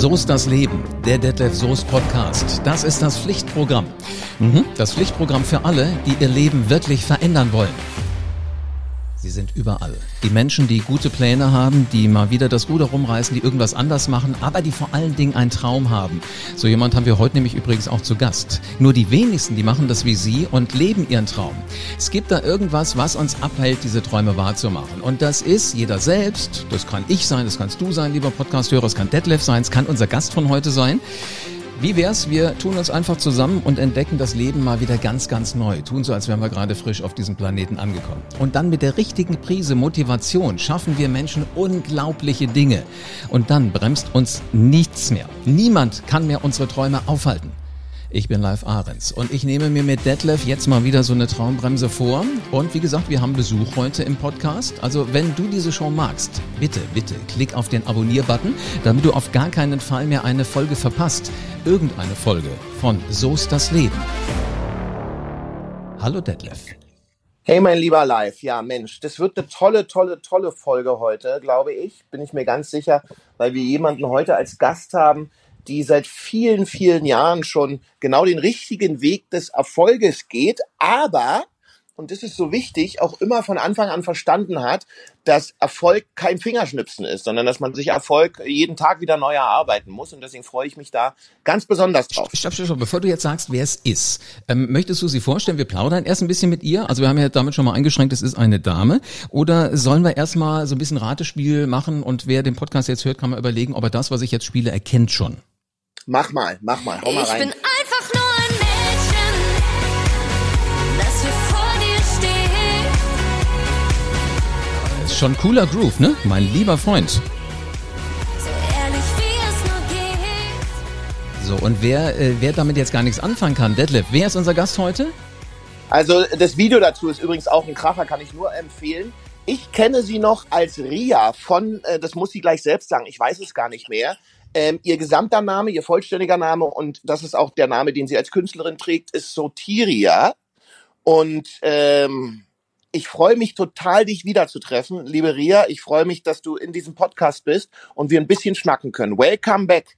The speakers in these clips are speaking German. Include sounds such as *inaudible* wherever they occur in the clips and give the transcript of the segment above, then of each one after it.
So ist das Leben, der Detlef Soest Podcast. Das ist das Pflichtprogramm. Mhm, das Pflichtprogramm für alle, die ihr Leben wirklich verändern wollen. Sie sind überall. Die Menschen, die gute Pläne haben, die mal wieder das Ruder rumreißen, die irgendwas anders machen, aber die vor allen Dingen einen Traum haben. So jemand haben wir heute nämlich übrigens auch zu Gast. Nur die wenigsten, die machen das wie Sie und leben ihren Traum. Es gibt da irgendwas, was uns abhält, diese Träume wahrzumachen. Und das ist jeder selbst. Das kann ich sein, das kannst du sein, lieber Podcasthörer, es kann Detlef sein, es kann unser Gast von heute sein. Wie wär's, wir tun uns einfach zusammen und entdecken das Leben mal wieder ganz, ganz neu. Tun so, als wären wir gerade frisch auf diesem Planeten angekommen. Und dann mit der richtigen Prise Motivation schaffen wir Menschen unglaubliche Dinge. Und dann bremst uns nichts mehr. Niemand kann mehr unsere Träume aufhalten. Ich bin Live Ahrens und ich nehme mir mit Detlef jetzt mal wieder so eine Traumbremse vor. Und wie gesagt, wir haben Besuch heute im Podcast. Also wenn du diese Show magst, bitte, bitte klick auf den Abonnier-Button, damit du auf gar keinen Fall mehr eine Folge verpasst. Irgendeine Folge von So ist das Leben. Hallo Detlef. Hey, mein lieber Live. Ja, Mensch, das wird eine tolle, tolle, tolle Folge heute, glaube ich. Bin ich mir ganz sicher, weil wir jemanden heute als Gast haben, die seit vielen, vielen Jahren schon genau den richtigen Weg des Erfolges geht, aber und das ist so wichtig, auch immer von Anfang an verstanden hat, dass Erfolg kein Fingerschnipsen ist, sondern dass man sich Erfolg jeden Tag wieder neu erarbeiten muss. Und deswegen freue ich mich da ganz besonders drauf. Stopp, stopp, stopp. Bevor du jetzt sagst, wer es ist, ähm, möchtest du sie vorstellen? Wir plaudern erst ein bisschen mit ihr. Also wir haben ja damit schon mal eingeschränkt, es ist eine Dame. Oder sollen wir erstmal so ein bisschen Ratespiel machen und wer den Podcast jetzt hört, kann mal überlegen, ob er das, was ich jetzt spiele, erkennt schon. Mach mal, mach mal, hau mal rein. Ich bin schon cooler Groove, ne? Mein lieber Freund. So ehrlich wie es nur geht. So, und wer, äh, wer damit jetzt gar nichts anfangen kann, Detlef, wer ist unser Gast heute? Also das Video dazu ist übrigens auch ein Kracher, kann ich nur empfehlen. Ich kenne sie noch als Ria von, äh, das muss sie gleich selbst sagen, ich weiß es gar nicht mehr. Ähm, ihr gesamter Name, ihr vollständiger Name und das ist auch der Name, den sie als Künstlerin trägt, ist Sotiria. Und ähm, ich freue mich total, dich wiederzutreffen, liebe Ria. Ich freue mich, dass du in diesem Podcast bist und wir ein bisschen schnacken können. Welcome back.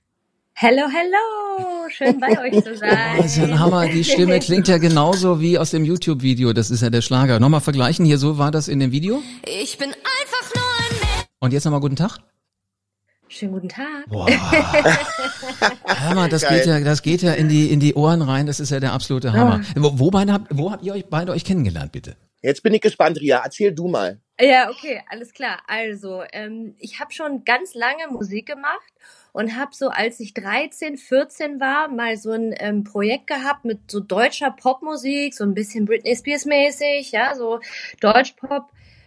Hello, hello! Schön bei euch zu *laughs* sein. Das ist ja ein Hammer. Die Stimme *laughs* klingt ja genauso wie aus dem YouTube-Video. Das ist ja der Schlager. Nochmal vergleichen. Hier, so war das in dem Video. Ich bin einfach nur ein Mädchen. Und jetzt nochmal guten Tag. Schönen guten Tag. Boah. *laughs* Hör mal, das Geil. geht ja, das geht ja in die, in die Ohren rein. Das ist ja der absolute Hammer. Wo, wo, beide habt, wo habt ihr euch beide euch kennengelernt, bitte? Jetzt bin ich gespannt, Ria. Erzähl du mal. Ja, okay, alles klar. Also, ähm, ich habe schon ganz lange Musik gemacht und habe so, als ich 13, 14 war, mal so ein ähm, Projekt gehabt mit so deutscher Popmusik, so ein bisschen Britney Spears mäßig, ja, so Deutschpop.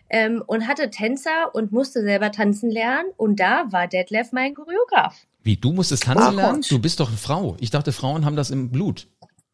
Ähm, und hatte Tänzer und musste selber tanzen lernen. Und da war Detlef mein Choreograf. Wie, du musstest tanzen Ach, lernen? Du bist doch eine Frau. Ich dachte, Frauen haben das im Blut.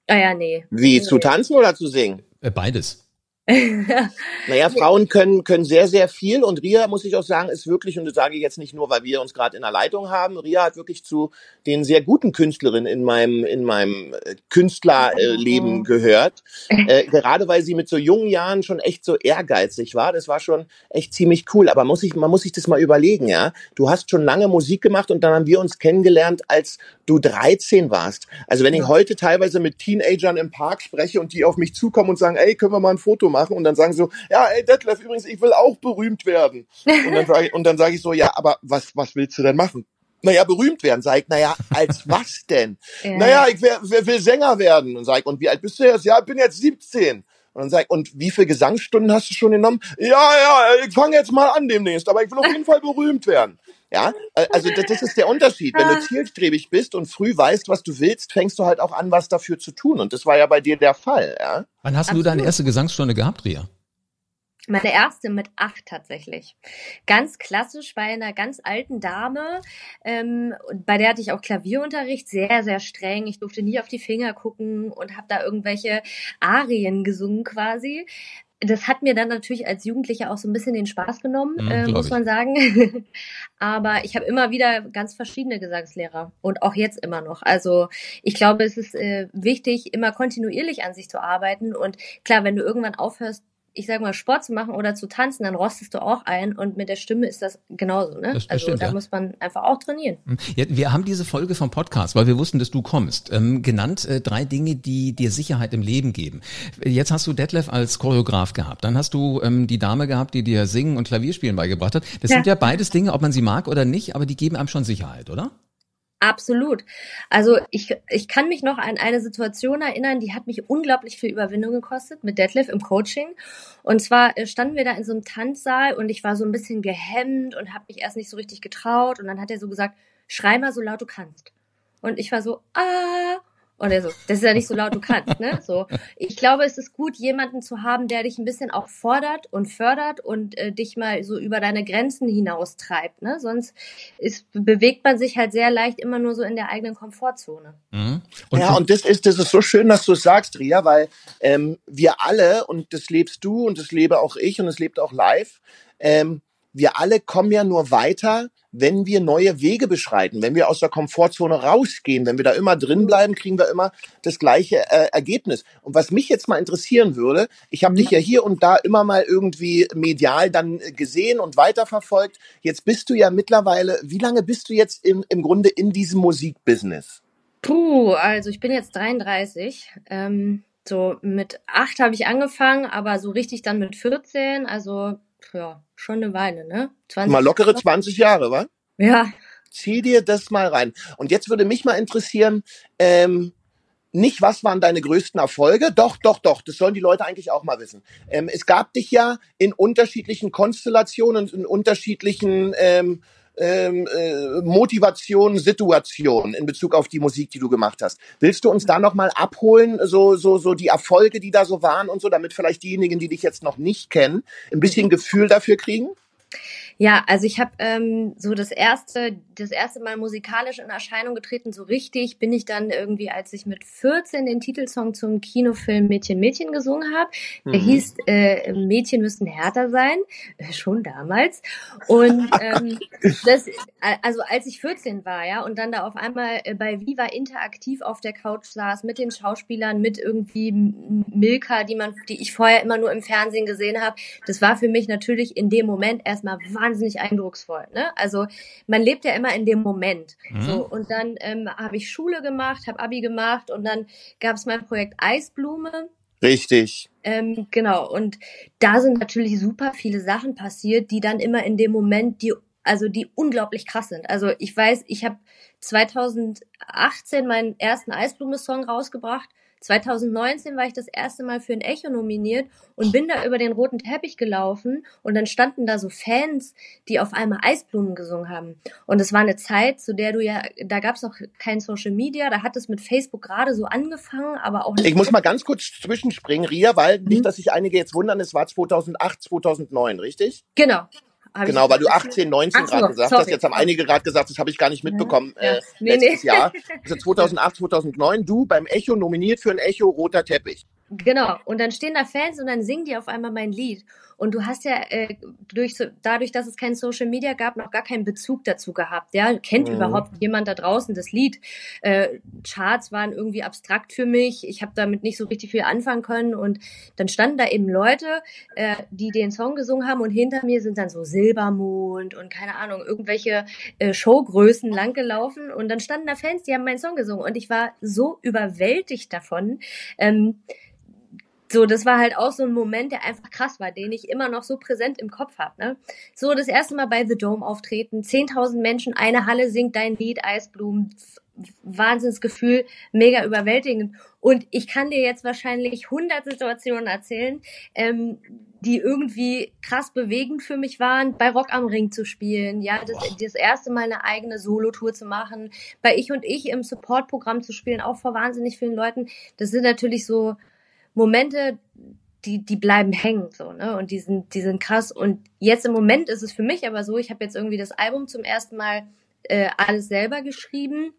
Ah ja, nee. Wie, zu tanzen oder zu singen? Äh, beides. *laughs* Naja, Frauen können, können sehr, sehr viel und Ria, muss ich auch sagen, ist wirklich, und das sage ich jetzt nicht nur, weil wir uns gerade in der Leitung haben, Ria hat wirklich zu den sehr guten Künstlerinnen in meinem, in meinem äh, Künstlerleben Mhm. gehört. *laughs* Äh, gerade weil sie mit so jungen Jahren schon echt so ehrgeizig war. Das war schon echt ziemlich cool. Aber muss ich, man muss sich das mal überlegen, ja. Du hast schon lange Musik gemacht und dann haben wir uns kennengelernt, als du 13 warst. Also wenn ich heute teilweise mit Teenagern im Park spreche und die auf mich zukommen und sagen, ey, können wir mal ein Foto machen? Und dann sagen sie so, ja, ey, Detlef, übrigens, ich will auch berühmt werden. Und dann sage ich, und dann sage ich so, ja, aber was, was willst du denn machen? Naja, berühmt werden. Sag ich, naja, als *laughs* was denn? Ja. Naja, ich wer, wer will Sänger werden. Und sag ich, und wie alt bist du jetzt? Ja, ich bin jetzt 17. Und dann sag ich, und wie viele Gesangsstunden hast du schon genommen? Ja, ja, ich fange jetzt mal an demnächst, aber ich will auf jeden Fall berühmt werden. Ja, also das, das ist der Unterschied. Wenn du zielstrebig bist und früh weißt, was du willst, fängst du halt auch an, was dafür zu tun. Und das war ja bei dir der Fall, ja. Wann hast du deine Absolut. erste Gesangsstunde gehabt, Ria? Meine erste mit acht tatsächlich. Ganz klassisch bei einer ganz alten Dame. Ähm, und bei der hatte ich auch Klavierunterricht, sehr, sehr streng. Ich durfte nie auf die Finger gucken und habe da irgendwelche Arien gesungen quasi. Das hat mir dann natürlich als Jugendliche auch so ein bisschen den Spaß genommen, Mhm, äh, muss ich. man sagen. *laughs* Aber ich habe immer wieder ganz verschiedene Gesangslehrer und auch jetzt immer noch. Also ich glaube, es ist äh, wichtig, immer kontinuierlich an sich zu arbeiten. Und klar, wenn du irgendwann aufhörst, ich sag mal, Sport zu machen oder zu tanzen, dann rostest du auch ein und mit der Stimme ist das genauso, ne? Das- das also stimmt, da ja. muss man einfach auch trainieren. Ja, wir haben diese Folge vom Podcast, weil wir wussten, dass du kommst, ähm, genannt äh, drei Dinge, die dir Sicherheit im Leben geben. Jetzt hast du Detlef als Choreograf gehabt, dann hast du ähm, die Dame gehabt, die dir Singen und Klavierspielen beigebracht hat. Das Ja. sind ja beides Dinge, ob man sie mag oder nicht, aber die geben einem schon Sicherheit, oder? Absolut. Also ich, ich kann mich noch an eine Situation erinnern, die hat mich unglaublich viel Überwindung gekostet mit Detlef im Coaching. Und zwar äh, standen wir da in so einem Tanzsaal und ich war so ein bisschen gehemmt und habe mich erst nicht so richtig getraut. Und dann hat er so gesagt, schrei mal so laut du kannst. Und ich war so, ah. Und er so, das ist ja nicht so laut du kannst, ne? *laughs* So. Ich glaube, es ist gut, jemanden zu haben, der dich ein bisschen auch fordert und fördert und äh, dich mal so über deine Grenzen hinaus treibt, ne? Sonst ist, bewegt man sich halt sehr leicht immer nur so in der eigenen Komfortzone. Mhm. ja, und das ist, das ist so schön, dass du es sagst, Ria, weil ähm, wir alle, und das lebst du und das lebe auch ich und das lebt auch live, ähm, wir alle kommen ja nur weiter, wenn wir neue Wege beschreiten, wenn wir aus der Komfortzone rausgehen, wenn wir da immer drin bleiben, kriegen wir immer das gleiche äh, Ergebnis. Und was mich jetzt mal interessieren würde, ich habe dich ja hier und da immer mal irgendwie medial dann äh, gesehen und weiterverfolgt. Jetzt bist du ja mittlerweile, wie lange bist du jetzt im, im Grunde in diesem Musikbusiness? Puh, also ich bin jetzt 33. Ähm, so mit acht habe ich angefangen, aber so richtig dann mit 14. Also ja, schon eine Weile, ne? 20 Mal lockere 20 Jahre, wa? Ja, Zieh dir das mal rein. Und jetzt würde mich mal interessieren, ähm, nicht, was waren deine größten Erfolge? Doch, doch, doch. Das sollen die Leute eigentlich auch mal wissen. Ähm, es gab dich ja in unterschiedlichen Konstellationen, in unterschiedlichen ähm, ähm, äh, Motivationen, Situationen in Bezug auf die Musik, die du gemacht hast. Willst du uns da noch mal abholen, so so so die Erfolge, die da so waren und so, damit vielleicht diejenigen, die dich jetzt noch nicht kennen, ein bisschen Gefühl dafür kriegen? Ja, also ich habe ähm, so das erste, das erste Mal musikalisch in Erscheinung getreten, so richtig bin ich dann irgendwie, als ich mit 14 den Titelsong zum Kinofilm Mädchen Mädchen gesungen habe. Der Mhm. hieß äh, Mädchen müssen härter sein, äh, schon damals. Und ähm, *laughs* das, äh, also als ich 14 war, ja, und dann da auf einmal äh, bei Viva interaktiv auf der Couch saß mit den Schauspielern, mit irgendwie Milka, die man, die ich vorher immer nur im Fernsehen gesehen habe, das war für mich natürlich in dem Moment erstmal wahnsinnig eindrucksvoll. Ne? Also man lebt ja immer in dem Moment. Mhm. So und dann ähm, habe ich Schule gemacht, habe Abi gemacht und dann gab es mein Projekt Eisblume. Richtig. Ähm, genau, und da sind natürlich super viele Sachen passiert, die dann immer in dem Moment, die, also die unglaublich krass sind. Also ich weiß, ich habe 2018 meinen ersten Eisblume-Song rausgebracht. 2019 war ich das erste Mal für ein Echo nominiert und bin da über den roten Teppich gelaufen und dann standen da so Fans, die auf einmal Eisblumen gesungen haben. Und es war eine Zeit, zu der du ja, da gab es noch kein Social Media, da hat es mit Facebook gerade so angefangen, aber auch nicht. Ich muss mal ganz kurz zwischenspringen, Ria, weil nicht, Mhm. dass sich einige jetzt wundern, es war 2008, 2009, richtig? Genau. Genau, weil du 18, 19 Ach so, gerade gesagt sorry. hast. Jetzt haben einige gerade gesagt, das habe ich gar nicht mitbekommen Ja. äh, Nee, letztes nee. Jahr. *laughs* Also 2008, 2009, du beim Echo nominiert für ein Echo roter Teppich. Genau. Und dann stehen da Fans und dann singen die auf einmal mein Lied. Und du hast ja äh, durch so, dadurch, dass es kein Social Media gab, noch gar keinen Bezug dazu gehabt. Ja, kennt Mhm. überhaupt jemand da draußen das Lied? Äh, Charts waren irgendwie abstrakt für mich. Ich habe damit nicht so richtig viel anfangen können. Und dann standen da eben Leute, äh, die den Song gesungen haben. Und hinter mir sind dann so Silbermond und keine Ahnung irgendwelche äh, Showgrößen langgelaufen. Und dann standen da Fans, die haben meinen Song gesungen. Und ich war so überwältigt davon. Ähm, so, das war halt auch so ein Moment, der einfach krass war, den ich immer noch so präsent im Kopf habe. Ne? So, das erste Mal bei The Dome auftreten, 10.000 Menschen, eine Halle singt dein Lied, Eisblumen, Wahnsinnsgefühl, mega überwältigend. Und ich kann dir jetzt wahrscheinlich 100 Situationen erzählen, ähm, die irgendwie krass bewegend für mich waren, bei Rock am Ring zu spielen, ja, das, das erste Mal eine eigene Solotour zu machen, bei Ich und Ich im Supportprogramm zu spielen, auch vor wahnsinnig vielen Leuten. Das sind natürlich so Momente, die, die bleiben hängen, so, ne? Und die sind, die sind krass. Und jetzt im Moment ist es für mich aber so, ich habe jetzt irgendwie das Album zum ersten Mal äh, alles selber geschrieben.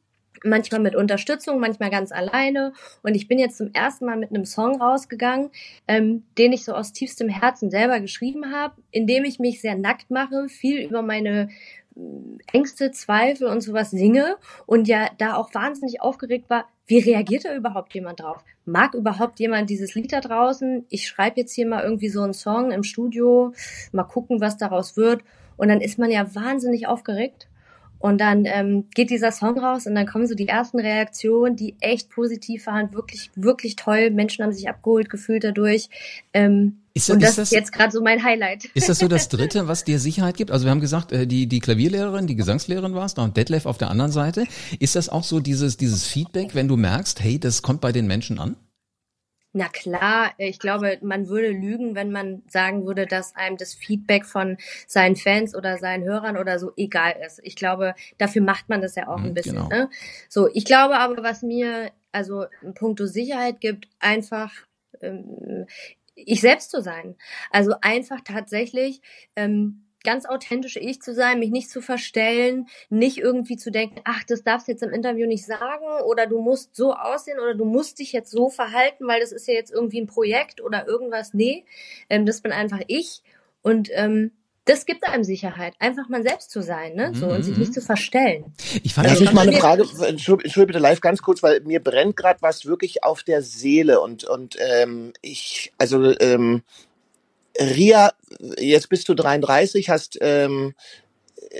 Manchmal mit Unterstützung, manchmal ganz alleine. Und ich bin jetzt zum ersten Mal mit einem Song rausgegangen, ähm, den ich so aus tiefstem Herzen selber geschrieben habe, in dem ich mich sehr nackt mache, viel über meine äh, Ängste, Zweifel und sowas singe und ja da auch wahnsinnig aufgeregt war, wie reagiert da überhaupt jemand drauf? Mag überhaupt jemand dieses Lied da draußen? Ich schreibe jetzt hier mal irgendwie so einen Song im Studio, mal gucken, was daraus wird. Und dann ist man ja wahnsinnig aufgeregt. Und dann ähm, geht dieser Song raus und dann kommen so die ersten Reaktionen, die echt positiv waren, wirklich, wirklich toll. Menschen haben sich abgeholt gefühlt dadurch. Ähm, Ist das- und das ist ist, das- jetzt gerade so mein Highlight. Ist das so das *laughs* Dritte, was dir Sicherheit gibt? Also wir haben gesagt, äh, die, die Klavierlehrerin, die Gesangslehrerin warst und Detlef auf der anderen Seite. Ist das auch so dieses, dieses Feedback, wenn du merkst, hey, das kommt bei den Menschen an? Na klar, ich glaube, man würde lügen, wenn man sagen würde, dass einem das Feedback von seinen Fans oder seinen Hörern oder so egal ist. Ich glaube, dafür macht man das ja auch Mhm, ein bisschen. genau. Ne? So, ich glaube aber, was mir also in puncto Sicherheit gibt, einfach ähm, ich selbst zu sein. Also einfach tatsächlich ähm, ganz authentisch ich zu sein, mich nicht zu verstellen, nicht irgendwie zu denken, ach, das darfst du jetzt im Interview nicht sagen oder du musst so aussehen oder du musst dich jetzt so verhalten, weil das ist ja jetzt irgendwie ein Projekt oder irgendwas. Nee, ähm, das bin einfach ich und ähm, das gibt einem Sicherheit, einfach man selbst zu sein, ne? So und sich Mhm. nicht zu verstellen. Ich fand Darf das ich mal eine Frage, Entschuldigung Entschuldigung bitte live ganz kurz, weil mir brennt gerade was wirklich auf der Seele und, und ähm, ich, also ähm, Ria, jetzt bist du 33, hast ähm,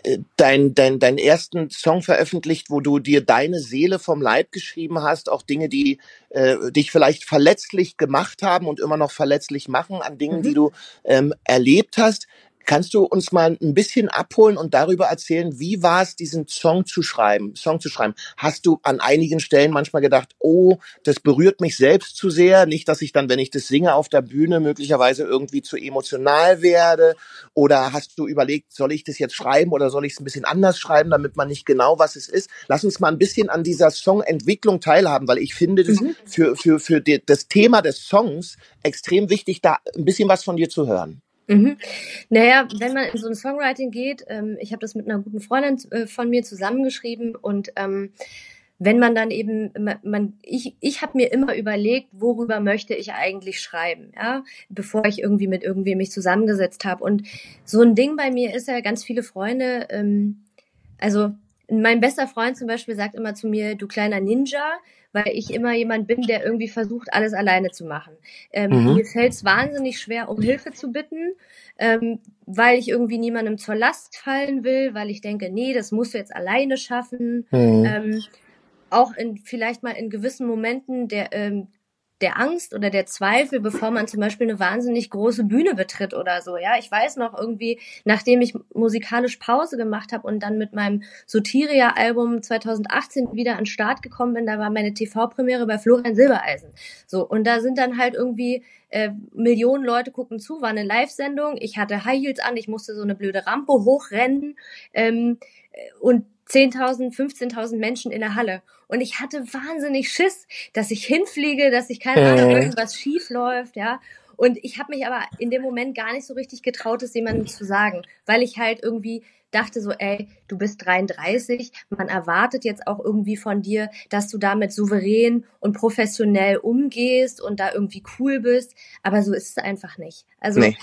äh, dein, dein, deinen ersten Song veröffentlicht, wo du dir deine Seele vom Leib geschrieben hast, auch Dinge, die äh, dich vielleicht verletzlich gemacht haben und immer noch verletzlich machen an Dingen, Mhm. die du ähm, erlebt hast. Kannst du uns mal ein bisschen abholen und darüber erzählen, wie war es, diesen Song zu schreiben, Song zu schreiben? Hast du an einigen Stellen manchmal gedacht, oh, das berührt mich selbst zu sehr, nicht, dass ich dann, wenn ich das singe auf der Bühne, möglicherweise irgendwie zu emotional werde? Oder hast du überlegt, soll ich das jetzt schreiben oder soll ich es ein bisschen anders schreiben, damit man nicht genau, was es ist? Lass uns mal ein bisschen an dieser Songentwicklung teilhaben, weil ich finde das Mhm. für, für, für die, das Thema des Songs extrem wichtig, da ein bisschen was von dir zu hören. Mhm. Naja, wenn man in so ein Songwriting geht, ähm, ich habe das mit einer guten Freundin äh, von mir zusammengeschrieben und ähm, wenn man dann eben, man, ich, ich habe mir immer überlegt, worüber möchte ich eigentlich schreiben, ja, bevor ich irgendwie mit irgendwem mich zusammengesetzt habe. Und so ein Ding bei mir ist ja ganz viele Freunde, ähm, also mein bester Freund zum Beispiel sagt immer zu mir, du kleiner Ninja, weil ich immer jemand bin, der irgendwie versucht, alles alleine zu machen. Ähm, Mhm. Mir fällt es wahnsinnig schwer, um Hilfe zu bitten, ähm, weil ich irgendwie niemandem zur Last fallen will, weil ich denke, nee, das musst du jetzt alleine schaffen. Mhm. Ähm, auch in vielleicht mal in gewissen Momenten der ähm, der Angst oder der Zweifel, bevor man zum Beispiel eine wahnsinnig große Bühne betritt oder so. Ja, ich weiß noch irgendwie, nachdem ich musikalisch Pause gemacht habe und dann mit meinem Sotiria-Album 2018 wieder an den Start gekommen bin, da war meine TV-Premiere bei Florian Silbereisen. So und da sind dann halt irgendwie äh, Millionen Leute gucken zu, war eine Live-Sendung. Ich hatte High Heels an, ich musste so eine blöde Rampe hochrennen ähm, äh, und 10.000, 15.000 Menschen in der Halle. Und ich hatte wahnsinnig Schiss, dass ich hinfliege, dass ich keine Ahnung, Mhm. irgendwas schief läuft, ja. Und ich habe mich aber in dem Moment gar nicht so richtig getraut, es jemandem zu sagen, weil ich halt irgendwie dachte so, ey, du bist 33, man erwartet jetzt auch irgendwie von dir, dass du damit souverän und professionell umgehst und da irgendwie cool bist, aber so ist es einfach nicht. Also Nee.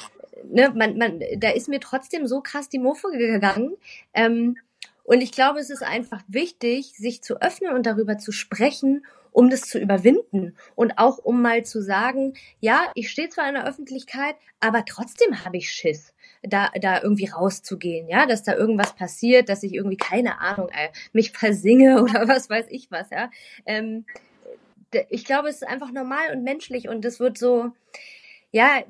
ne, man, man, da ist mir trotzdem so krass die Muffe gegangen. Ähm, und ich glaube, es ist einfach wichtig, sich zu öffnen und darüber zu sprechen, um das zu überwinden. Und auch um mal zu sagen, ja, ich stehe zwar in der Öffentlichkeit, aber trotzdem habe ich Schiss, da, da irgendwie rauszugehen, ja, dass da irgendwas passiert, dass ich irgendwie, keine Ahnung, äh, mich *laughs* versinge oder was weiß ich was, ja. Ähm, ich glaube, es ist einfach normal und menschlich und es wird so, ja,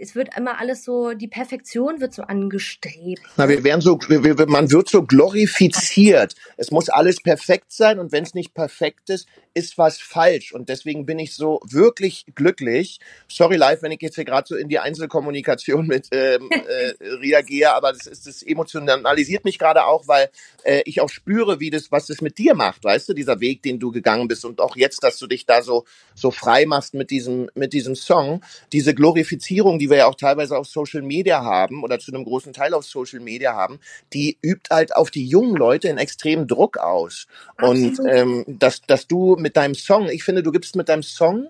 es wird immer alles so, die Perfektion wird so angestrebt. Na, wir werden so, wir, man wird so glorifiziert. Es muss alles perfekt sein und wenn es nicht perfekt ist, ist was falsch. Und deswegen bin ich so wirklich glücklich. Sorry live, wenn ich jetzt hier gerade so in die Einzelkommunikation mit ähm, *laughs* äh, reagiere, aber das ist das emotionalisiert mich gerade auch, weil äh, ich auch spüre, wie das, was das mit dir macht, weißt du, dieser Weg, den du gegangen bist und auch jetzt, dass du dich da so so frei machst mit diesem mit diesem Song, diese Glorifizierung, die wir ja auch teilweise auf Social Media haben oder zu einem großen Teil auf Social Media haben, die übt halt auf die jungen Leute einen extremen Druck aus. Und Absolut. ähm, dass, dass du mit deinem Song, ich finde, du gibst mit deinem Song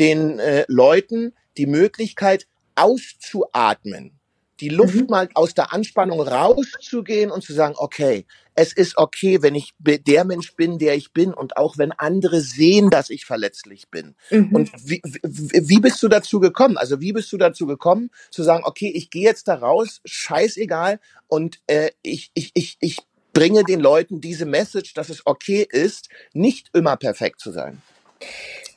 den äh, Leuten die Möglichkeit auszuatmen. die Luft Mhm. mal aus der Anspannung rauszugehen und zu sagen, okay, es ist okay, wenn ich der Mensch bin, der ich bin und auch wenn andere sehen, dass ich verletzlich bin. Mhm. Und wie, wie, wie bist du dazu gekommen? Also wie bist du dazu gekommen, zu sagen, okay, ich gehe jetzt da raus, scheißegal und äh, ich, ich, ich, ich bringe den Leuten diese Message, dass es okay ist, nicht immer perfekt zu sein.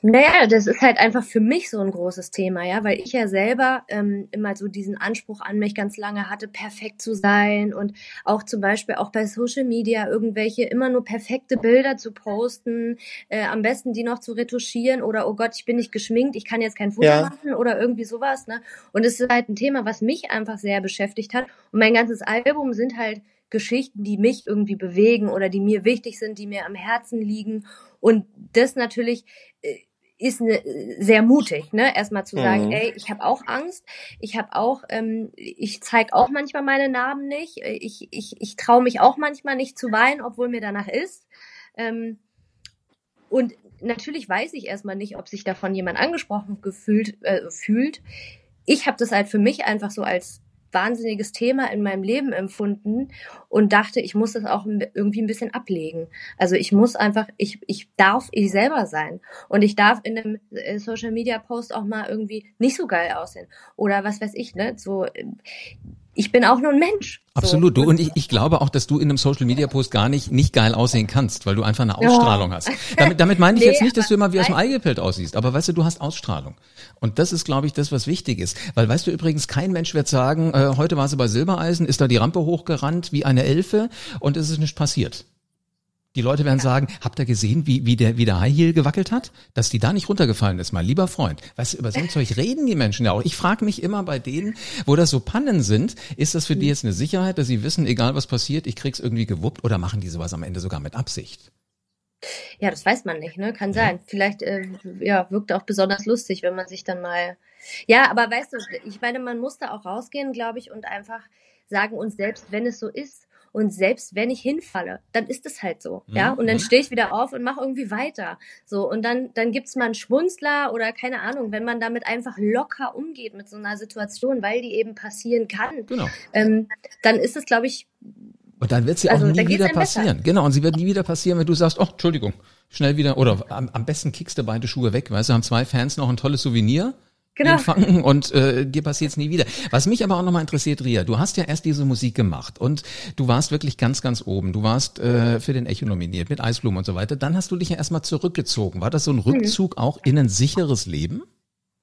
Naja, das ist halt einfach für mich so ein großes Thema, ja, weil ich ja selber ähm, immer so diesen Anspruch an mich ganz lange hatte, perfekt zu sein und auch zum Beispiel auch bei Social Media irgendwelche immer nur perfekte Bilder zu posten, äh, am besten die noch zu retuschieren oder oh Gott, ich bin nicht geschminkt, ich kann jetzt kein Foto Ja. machen oder irgendwie sowas, ne? Und es ist halt ein Thema, was mich einfach sehr beschäftigt hat und mein ganzes Album sind halt Geschichten, die mich irgendwie bewegen oder die mir wichtig sind, die mir am Herzen liegen und das natürlich äh, ist ne, sehr mutig, ne? Erstmal zu sagen, Mhm. ey, ich habe auch Angst, ich habe auch, ähm, ich zeige auch manchmal meine Narben nicht, ich, ich, ich traue mich auch manchmal nicht zu weinen, obwohl mir danach ist. Ähm, und natürlich weiß ich erstmal nicht, ob sich davon jemand angesprochen gefühlt äh, fühlt. Ich habe das halt für mich einfach so als wahnsinniges Thema in meinem Leben empfunden und dachte, ich muss das auch irgendwie ein bisschen ablegen. Also ich muss einfach, ich, ich darf ich selber sein und ich darf in einem äh, Social Media Post auch mal irgendwie nicht so geil aussehen oder was weiß ich, ne? So, äh, ich bin auch nur ein Mensch. Absolut. So. Du, und ich, ich glaube auch, dass du in einem Social Media Post gar nicht, nicht geil aussehen kannst, weil du einfach eine Ausstrahlung hast. *laughs* Damit, damit meine ich Nee, jetzt nicht, dass du immer wie aus dem Ei gepellt aussiehst, aber weißt du, du hast Ausstrahlung. Und das ist, glaube ich, das, was wichtig ist. Weil weißt du übrigens, kein Mensch wird sagen, äh, heute war sie bei Silbereisen, ist da die Rampe hochgerannt wie eine Elfe und es ist nicht passiert. Die Leute werden sagen, habt ihr gesehen, wie, wie, der, wie der High Heel gewackelt hat? Dass die da nicht runtergefallen ist, mein lieber Freund. Weißt du, über so ein *laughs* Zeug reden die Menschen ja auch. Ich frage mich immer bei denen, wo das so Pannen sind, ist das für die jetzt eine Sicherheit, dass sie wissen, egal was passiert, ich krieg's irgendwie gewuppt oder machen die sowas am Ende sogar mit Absicht? Ja, das weiß man nicht, ne? Kann sein. Vielleicht äh, ja, wirkt auch besonders lustig, wenn man sich dann mal. Ja, aber weißt du, ich meine, man muss da auch rausgehen, glaube ich, und einfach sagen uns selbst, wenn es so ist. Und selbst wenn ich hinfalle, dann ist es halt so, ja. Und dann Mhm. stehe ich wieder auf und mache irgendwie weiter. So und dann dann gibt's mal einen Schmunzler oder keine Ahnung, wenn man damit einfach locker umgeht mit so einer Situation, weil die eben passieren kann, Genau. ähm, dann ist es, glaube ich, Und dann wird sie Also, auch nie wieder einem besser. passieren. Genau, und sie wird nie wieder passieren, wenn du sagst, oh, Entschuldigung, schnell wieder, oder am, am besten kickst du beide Schuhe weg, weißt du, haben zwei Fans noch ein tolles Souvenir. Genau. Empfangen *laughs* und äh, dir passiert's nie wieder. Was mich aber auch nochmal interessiert, Ria, du hast ja erst diese Musik gemacht und du warst wirklich ganz, ganz oben. Du warst äh, für den Echo nominiert mit Eisblumen und so weiter. Dann hast du dich ja erstmal zurückgezogen. War das so ein Rückzug auch in ein sicheres Leben?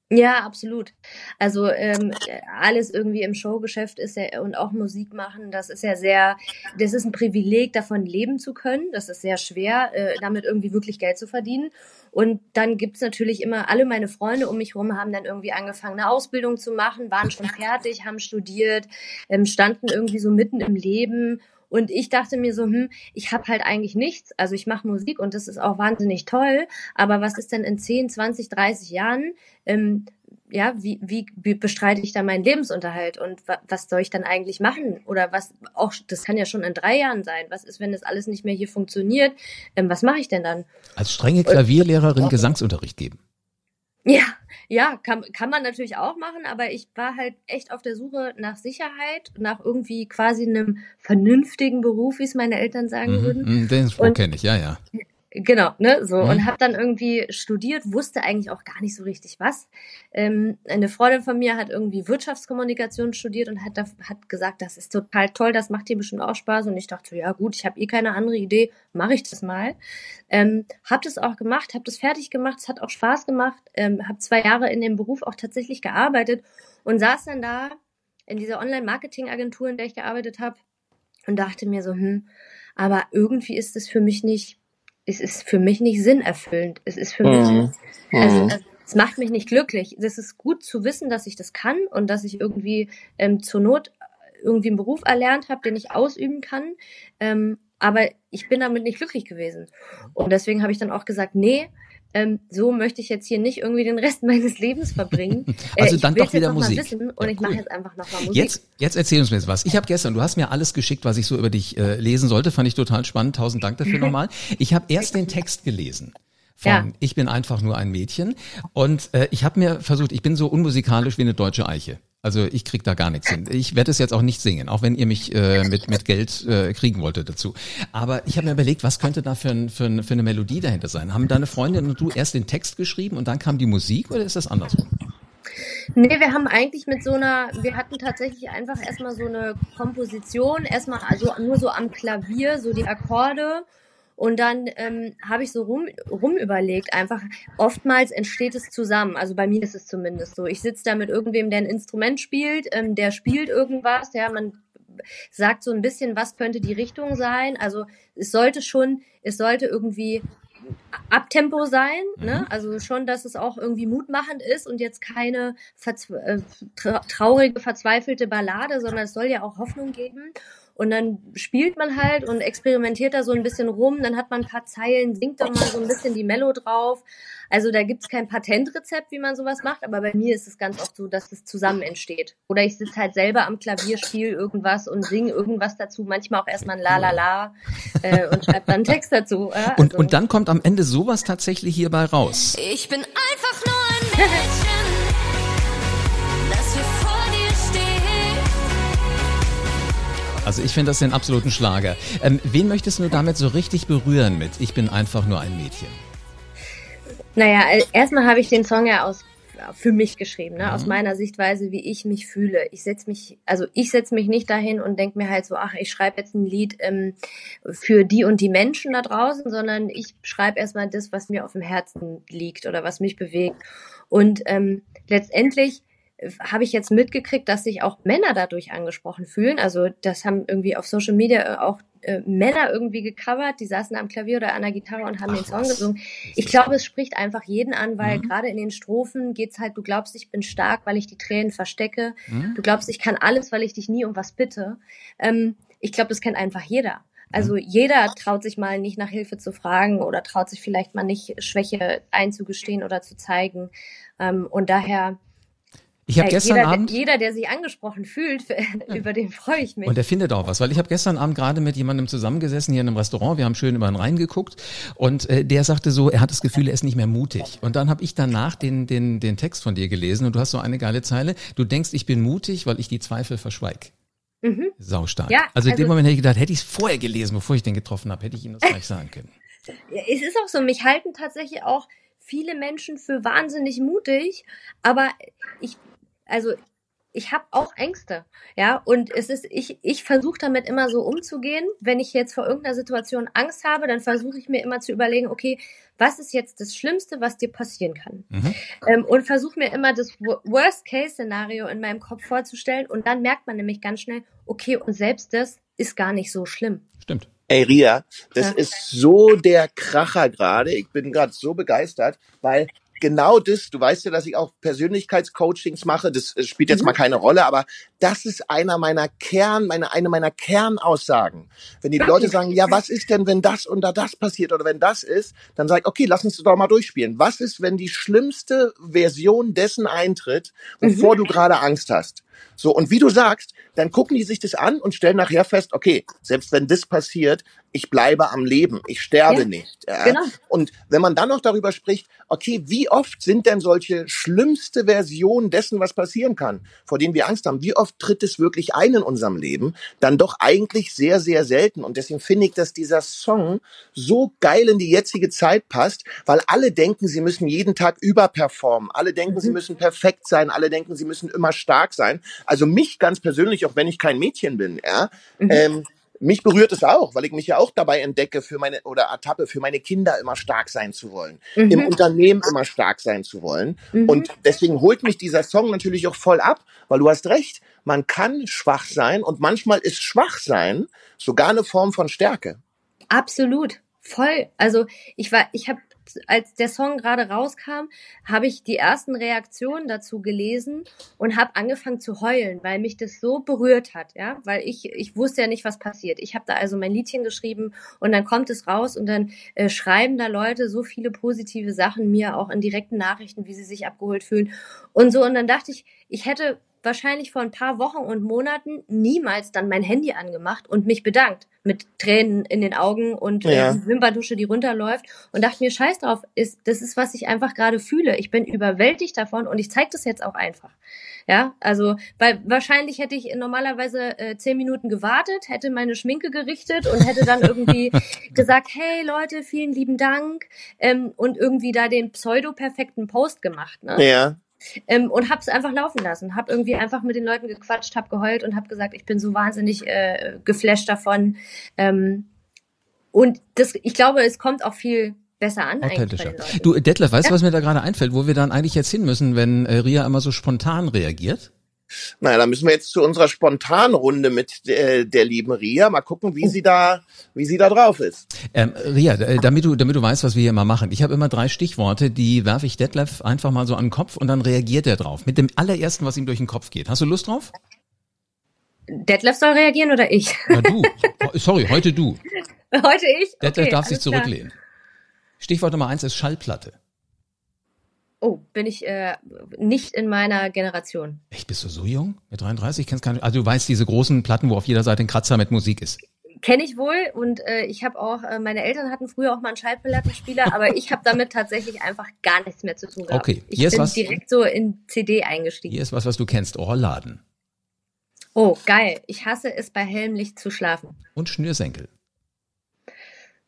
Ja, absolut. Also ähm, alles irgendwie im Showgeschäft ist ja und auch Musik machen, das ist ja sehr, das ist ein Privileg, davon leben zu können. Das ist sehr schwer, äh, damit irgendwie wirklich Geld zu verdienen. Und dann gibt's natürlich immer, alle meine Freunde um mich herum haben dann irgendwie angefangen, eine Ausbildung zu machen, waren schon fertig, haben studiert, ähm, standen irgendwie so mitten im Leben. Und ich dachte mir so, hm, ich habe halt eigentlich nichts. Also ich mache Musik und das ist auch wahnsinnig toll. Aber was ist denn in 10, 20, 30 Jahren? Ähm, ja, wie, wie, wie bestreite ich da meinen Lebensunterhalt und wa was soll ich dann eigentlich machen? Oder was auch, das kann ja schon in drei Jahren sein. Was ist, wenn das alles nicht mehr hier funktioniert? Ähm, was mache ich denn dann? Als strenge Klavierlehrerin Gesangsunterricht geben. Ja, ja, kann, kann man natürlich auch machen, aber ich war halt echt auf der Suche nach Sicherheit, nach irgendwie quasi einem vernünftigen Beruf, wie es meine Eltern sagen würden. Mhm, mhm, den Spruch kenne ich, ja, ja. Genau, ne, so Mhm. und habe dann irgendwie studiert, wusste eigentlich auch gar nicht so richtig was. Ähm, eine Freundin von mir hat irgendwie Wirtschaftskommunikation studiert und hat, da, hat gesagt, das ist total toll, das macht dir bestimmt auch Spaß. Und ich dachte, ja gut, ich habe eh keine andere Idee, mache ich das mal. Ähm, habe das auch gemacht, habe das fertig gemacht, es hat auch Spaß gemacht, ähm, habe zwei Jahre in dem Beruf auch tatsächlich gearbeitet und saß dann da in dieser Online-Marketing-Agentur, in der ich gearbeitet habe und dachte mir so, hm, aber irgendwie ist es für mich nicht es ist für mich nicht sinnerfüllend. Es ist für Mhm. mich, also Mhm. es macht mich nicht glücklich. Es ist gut zu wissen, dass ich das kann und dass ich irgendwie ähm, zur Not irgendwie einen Beruf erlernt habe, den ich ausüben kann. Ähm, aber ich bin damit nicht glücklich gewesen. Und deswegen habe ich dann auch gesagt, nee, ähm, so möchte ich jetzt hier nicht irgendwie den Rest *laughs* meines Lebens verbringen. *laughs* Also ich dann doch wieder Musik. Wissen und Ja, ich mache cool. jetzt einfach nochmal Musik. Jetzt, jetzt erzähl uns mir jetzt was. Ich habe gestern, du hast mir alles geschickt, was ich so über dich äh, lesen sollte, fand ich total spannend. Tausend Dank dafür *laughs* nochmal. Ich habe erst den Text gelesen. Von Ja. Ich bin einfach nur ein Mädchen. Und äh, ich habe mir versucht, ich bin so unmusikalisch wie eine deutsche Eiche. Also ich krieg da gar nichts hin. Ich werde es jetzt auch nicht singen, auch wenn ihr mich äh, mit, mit Geld äh, kriegen wolltet dazu. Aber ich habe mir überlegt, was könnte da für, ein, für, ein, für eine Melodie dahinter sein? Haben deine Freundin und du erst den Text geschrieben und dann kam die Musik oder ist das andersrum? Nee, wir haben eigentlich mit so einer, wir hatten tatsächlich einfach erstmal so eine Komposition, erstmal also nur so am Klavier, so die Akkorde. Und dann ähm, habe ich so rum, rum überlegt, einfach oftmals entsteht es zusammen. Also bei mir ist es zumindest so. Ich sitze da mit irgendwem, der ein Instrument spielt, ähm, der spielt irgendwas, ja, man sagt so ein bisschen, was könnte die Richtung sein. Also es sollte schon, es sollte irgendwie Abtempo sein, ne? Mhm. Also schon, dass es auch irgendwie mutmachend ist und jetzt keine verzwe äh, tra traurige, verzweifelte Ballade, sondern es soll ja auch Hoffnung geben. Und dann spielt man halt und experimentiert da so ein bisschen rum, dann hat man ein paar Zeilen, singt dann mal so ein bisschen die Mello drauf. Also da gibt's kein Patentrezept, wie man sowas macht, aber bei mir ist es ganz oft so, dass es zusammen entsteht. Oder ich sitze halt selber am Klavier, spiele irgendwas und singe irgendwas dazu, manchmal auch erstmal ein La La La äh, und schreibe dann einen Text dazu. Ja? Und, Also- und dann kommt am Ende sowas tatsächlich hierbei raus. Ich bin einfach nur ein Mädchen, Also ich finde das den absoluten Schlager. Ähm, wen möchtest du damit so richtig berühren mit Ich bin einfach nur ein Mädchen? Naja, äh, erstmal habe ich den Song ja aus für mich geschrieben, ne? aus Mhm. meiner Sichtweise, wie ich mich fühle. Ich setz mich, also ich setz mich nicht dahin und denk mir halt so, ach, ich schreibe jetzt ein Lied ähm, für die und die Menschen da draußen, sondern ich schreibe erstmal das, was mir auf dem Herzen liegt oder was mich bewegt. Und ähm, letztendlich äh, habe ich jetzt mitgekriegt, dass sich auch Männer dadurch angesprochen fühlen. Also das haben irgendwie auf Social Media äh, auch äh, Männer irgendwie gecovert, die saßen am Klavier oder an der Gitarre und haben Ach den Song was. gesungen. Ich glaube, es spricht einfach jeden an, weil Mhm. gerade in den Strophen geht's halt, du glaubst, ich bin stark, weil ich die Tränen verstecke. Hm? Du glaubst, ich kann alles, weil ich dich nie um was bitte. Ähm, ich glaube, das kennt einfach jeder. Also jeder traut sich mal nicht nach Hilfe zu fragen oder traut sich vielleicht mal nicht Schwäche einzugestehen oder zu zeigen. Ähm, und daher, Ich habe gestern jeder, Abend... jeder, der sich angesprochen fühlt, *laughs* über den freue ich mich. Und er findet auch was, weil ich habe gestern Abend gerade mit jemandem zusammengesessen hier in einem Restaurant, wir haben schön über den Rhein geguckt und äh, der sagte so, er hat das Gefühl, er ist nicht mehr mutig. Und dann habe ich danach den, den, den Text von dir gelesen und du hast so eine geile Zeile, du denkst, ich bin mutig, weil ich die Zweifel verschweig. Mhm. Saustark. Ja, also in dem also- Moment hätte ich gedacht, hätte ich es vorher gelesen, bevor ich den getroffen habe, hätte ich ihm das gleich sagen können. Es ist auch so, mich halten tatsächlich auch viele Menschen für wahnsinnig mutig, aber ich, also ich habe auch Ängste, ja, und es ist, ich, ich versuche damit immer so umzugehen. Wenn ich jetzt vor irgendeiner Situation Angst habe, dann versuche ich mir immer zu überlegen, okay, was ist jetzt das Schlimmste, was dir passieren kann? Mhm. Ähm, und versuche mir immer das Wo- Worst-Case-Szenario in meinem Kopf vorzustellen und dann merkt man nämlich ganz schnell, okay, und selbst das ist gar nicht so schlimm. Stimmt. Ey, Ria, das Ja. ist so der Kracher gerade. Ich bin gerade so begeistert, weil genau das, du weißt ja, dass ich auch Persönlichkeitscoachings mache, das äh, spielt jetzt Mhm. mal keine Rolle, aber das ist einer meiner Kern, meine, eine meiner Kernaussagen. Wenn die Leute sagen, ja, was ist denn, wenn das oder das passiert oder wenn das ist, dann sag ich, okay, lass uns das doch mal durchspielen. Was ist, wenn die schlimmste Version dessen eintritt, wovor du gerade Angst hast? So, und wie du sagst, dann gucken die sich das an und stellen nachher fest, okay, selbst wenn das passiert, ich bleibe am Leben, ich sterbe Ja, nicht. Ja? genau. Und wenn man dann noch darüber spricht, okay, wie oft sind denn solche schlimmste Versionen dessen, was passieren kann, vor denen wir Angst haben, wie oft tritt es wirklich ein in unserem Leben? Dann doch eigentlich sehr, sehr selten. Und deswegen finde ich, dass dieser Song so geil in die jetzige Zeit passt, weil alle denken, sie müssen jeden Tag überperformen. Alle denken, sie müssen perfekt sein. Alle denken, sie müssen immer stark sein. Also mich ganz persönlich, auch wenn ich kein Mädchen bin, ja, ähm, mich berührt es auch, weil ich mich ja auch dabei entdecke, für meine oder ertappe, für meine Kinder immer stark sein zu wollen, Mhm. im Unternehmen immer stark sein zu wollen. Und deswegen holt mich dieser Song natürlich auch voll ab, weil du hast recht, man kann schwach sein und manchmal ist Schwachsein sogar eine Form von Stärke. Absolut, voll. Also ich war, ich habe, als der Song gerade rauskam, habe ich die ersten Reaktionen dazu gelesen und habe angefangen zu heulen, weil mich das so berührt hat, ja, weil ich ich wusste ja nicht, was passiert. Ich habe da also mein Liedchen geschrieben und dann kommt es raus und dann äh, schreiben da Leute so viele positive Sachen mir auch in direkten Nachrichten, wie sie sich abgeholt fühlen und so und dann dachte ich, ich hätte wahrscheinlich vor ein paar Wochen und Monaten niemals dann mein Handy angemacht und mich bedankt mit Tränen in den Augen und Ja. äh, Wimperntusche, die runterläuft und dachte mir, scheiß drauf, ist, das ist, was ich einfach gerade fühle. Ich bin überwältigt davon und ich zeige das jetzt auch einfach. Ja, also, weil wahrscheinlich hätte ich normalerweise äh, zehn Minuten gewartet, hätte meine Schminke gerichtet und hätte dann irgendwie *laughs* gesagt, hey Leute, vielen lieben Dank ähm, und irgendwie da den pseudo-perfekten Post gemacht. Ne? Ja. Ähm, und hab's einfach laufen lassen. Hab irgendwie einfach mit den Leuten gequatscht, hab geheult und hab gesagt, ich bin so wahnsinnig äh, geflasht davon. Ähm, und das, ich glaube, es kommt auch viel besser an Authentischer. Du, Detlef, weißt du, Ja. was mir da gerade einfällt, wo wir dann eigentlich jetzt hin müssen, wenn äh, Ria immer so spontan reagiert? Naja, dann müssen wir jetzt zu unserer Spontanrunde mit äh, der lieben Ria. Mal gucken, wie sie da, wie sie da drauf ist. Ähm, Ria, äh, damit du, damit du weißt, was wir hier immer machen. Ich habe immer drei Stichworte, die werfe ich Detlef einfach mal so an den Kopf und dann reagiert er drauf. Mit dem allerersten, was ihm durch den Kopf geht. Hast du Lust drauf? Detlef soll reagieren oder ich? Na du. *laughs* Sorry, heute du. Heute ich? Detlef Okay, darf sich alles klar. zurücklehnen. Stichwort Nummer eins ist Schallplatte. Oh, bin ich äh, nicht in meiner Generation. Echt, bist du so jung? Mit 33 kennst keine, also du weißt diese großen Platten, wo auf jeder Seite ein Kratzer mit Musik ist. Kenne ich wohl und äh, ich habe auch, äh, meine Eltern hatten früher auch mal einen Schallplattenspieler, *laughs* aber ich habe damit tatsächlich einfach gar nichts mehr zu tun gehabt. Okay, ich hier ist bin was- direkt so in CD eingestiegen. Hier ist was, was du kennst. Rollladen. Oh, geil. Ich hasse es, bei hellem Licht zu schlafen. Und Schnürsenkel.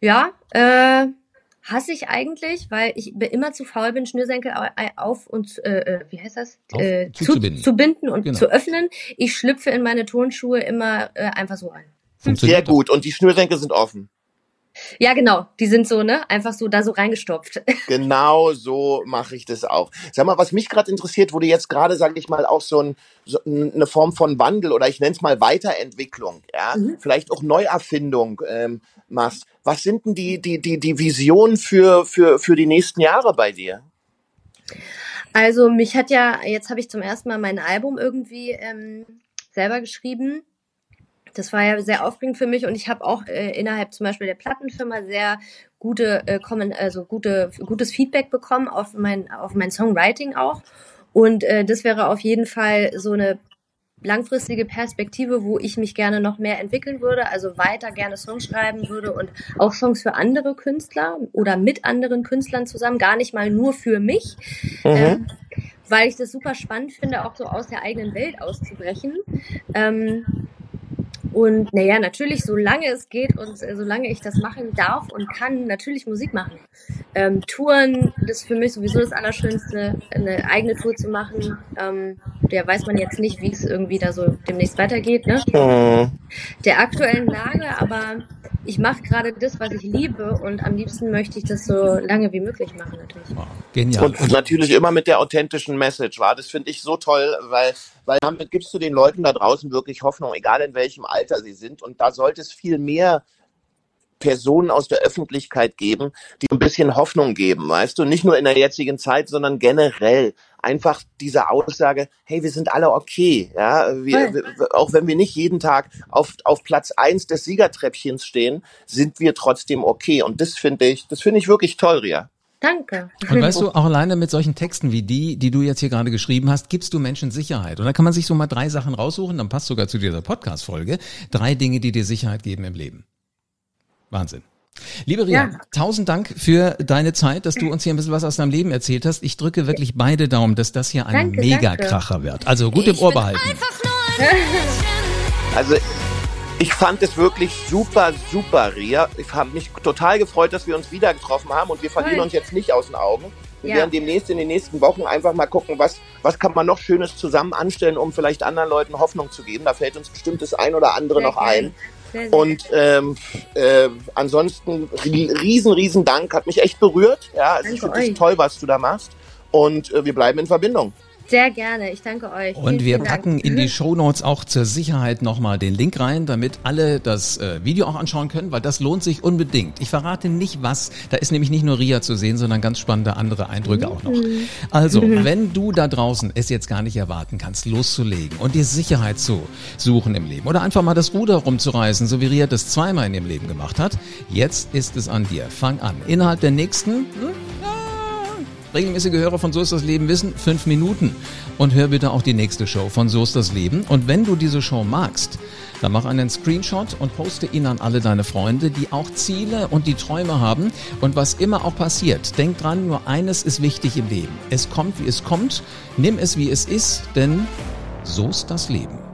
Ja, äh, hasse ich eigentlich, weil ich immer zu faul bin, Schnürsenkel au- auf und äh, äh, wie heißt das? Auf- äh, zuzubinden. zu binden und Genau. zu öffnen. Ich schlüpfe in meine Turnschuhe immer äh, einfach so rein. Sehr gut. Und die Schnürsenkel sind offen. Ja, genau. Die sind so, ne? Einfach so da so reingestopft. *laughs* Genau so mache ich das auch. Sag mal, was mich gerade interessiert, wo du jetzt gerade, sage ich mal, auch so, ein, so eine Form von Wandel oder ich nenne es mal Weiterentwicklung, ja, vielleicht auch Neuerfindung ähm, machst. Was sind denn die, die, die, die Visionen für, für, für die nächsten Jahre bei dir? Also mich hat ja, jetzt habe ich zum ersten Mal mein Album irgendwie ähm, selber geschrieben. Das war ja sehr aufregend für mich und ich habe auch äh, innerhalb zum Beispiel der Plattenfirma sehr gute, äh, kommen, also gute, gutes Feedback bekommen auf mein, auf mein Songwriting auch. Und äh, das wäre auf jeden Fall so eine langfristige Perspektive, wo ich mich gerne noch mehr entwickeln würde, also weiter gerne Songs schreiben würde und auch Songs für andere Künstler oder mit anderen Künstlern zusammen, gar nicht mal nur für mich, ähm, weil ich das super spannend finde, auch so aus der eigenen Welt auszubrechen. Ähm, und naja, natürlich, solange es geht und äh, solange ich das machen darf und kann, natürlich Musik machen. Ähm, Touren, das ist für mich sowieso das Allerschönste, eine eigene Tour zu machen. Ähm, der weiß man jetzt nicht, wie es irgendwie da so demnächst weitergeht, ne? Mhm. Der aktuellen Lage, aber ich mache gerade das, was ich liebe und am liebsten möchte ich das so lange wie möglich machen, natürlich. Wow, genial. Und natürlich immer mit der authentischen Message, war. Das finde ich so toll, weil, weil damit gibst du den Leuten da draußen wirklich Hoffnung, egal in welchem Alter sie sind. Und da sollte es viel mehr Personen aus der Öffentlichkeit geben, die ein bisschen Hoffnung geben, weißt du? Nicht nur in der jetzigen Zeit, sondern generell. Einfach diese Aussage, hey, wir sind alle okay, ja, wir, wir, auch wenn wir nicht jeden Tag auf, auf Platz eins des Siegertreppchens stehen, sind wir trotzdem okay. Und das finde ich, das finde ich wirklich toll, Ria. Danke. Und weißt du, auch alleine mit solchen Texten wie die, die du jetzt hier gerade geschrieben hast, gibst du Menschen Sicherheit. Und da kann man sich so mal drei Sachen raussuchen, dann passt sogar zu dieser Podcast-Folge. Drei Dinge, die dir Sicherheit geben im Leben. Wahnsinn. Liebe Ria, Ja. tausend Dank für deine Zeit, dass du uns hier ein bisschen was aus deinem Leben erzählt hast. Ich drücke wirklich beide Daumen, dass das hier ein Danke, Megakracher wird. Also gut im Ich Ohr behalten. *laughs* Also ich fand es wirklich super, super, Ria. Ich habe mich total gefreut, dass wir uns wieder getroffen haben und wir verlieren Voll. uns jetzt nicht aus den Augen. Wir Ja. werden demnächst in den nächsten Wochen einfach mal gucken, was, was kann man noch Schönes zusammen anstellen, um vielleicht anderen Leuten Hoffnung zu geben. Da fällt uns bestimmt das ein oder andere Sehr noch ein. Sehr, sehr Und ähm, äh, ansonsten ri- riesen, riesen Dank. Hat mich echt berührt. Ja, also ich Danke finde es toll, was du da machst. Und äh, wir bleiben in Verbindung. Sehr gerne. Ich danke euch. Und Vielen, wir vielen packen in die Shownotes auch zur Sicherheit nochmal den Link rein, damit alle das äh, Video auch anschauen können, weil das lohnt sich unbedingt. Ich verrate nicht was. Da ist nämlich nicht nur Ria zu sehen, sondern ganz spannende andere Eindrücke auch noch. Also, wenn du da draußen es jetzt gar nicht erwarten kannst, loszulegen und dir Sicherheit zu suchen im Leben oder einfach mal das Ruder rumzureißen, so wie Ria das zweimal in ihrem Leben gemacht hat, jetzt ist es an dir. Fang an. Innerhalb der nächsten hm, ja, Regelmäßige Hörer von So ist das Leben wissen, fünf Minuten. Und hör bitte auch die nächste Show von So ist das Leben. Und wenn du diese Show magst, dann mach einen Screenshot und poste ihn an alle deine Freunde, die auch Ziele und die Träume haben. Und was immer auch passiert, denk dran, nur eines ist wichtig im Leben. Es kommt, wie es kommt. Nimm es, wie es ist, denn so ist das Leben.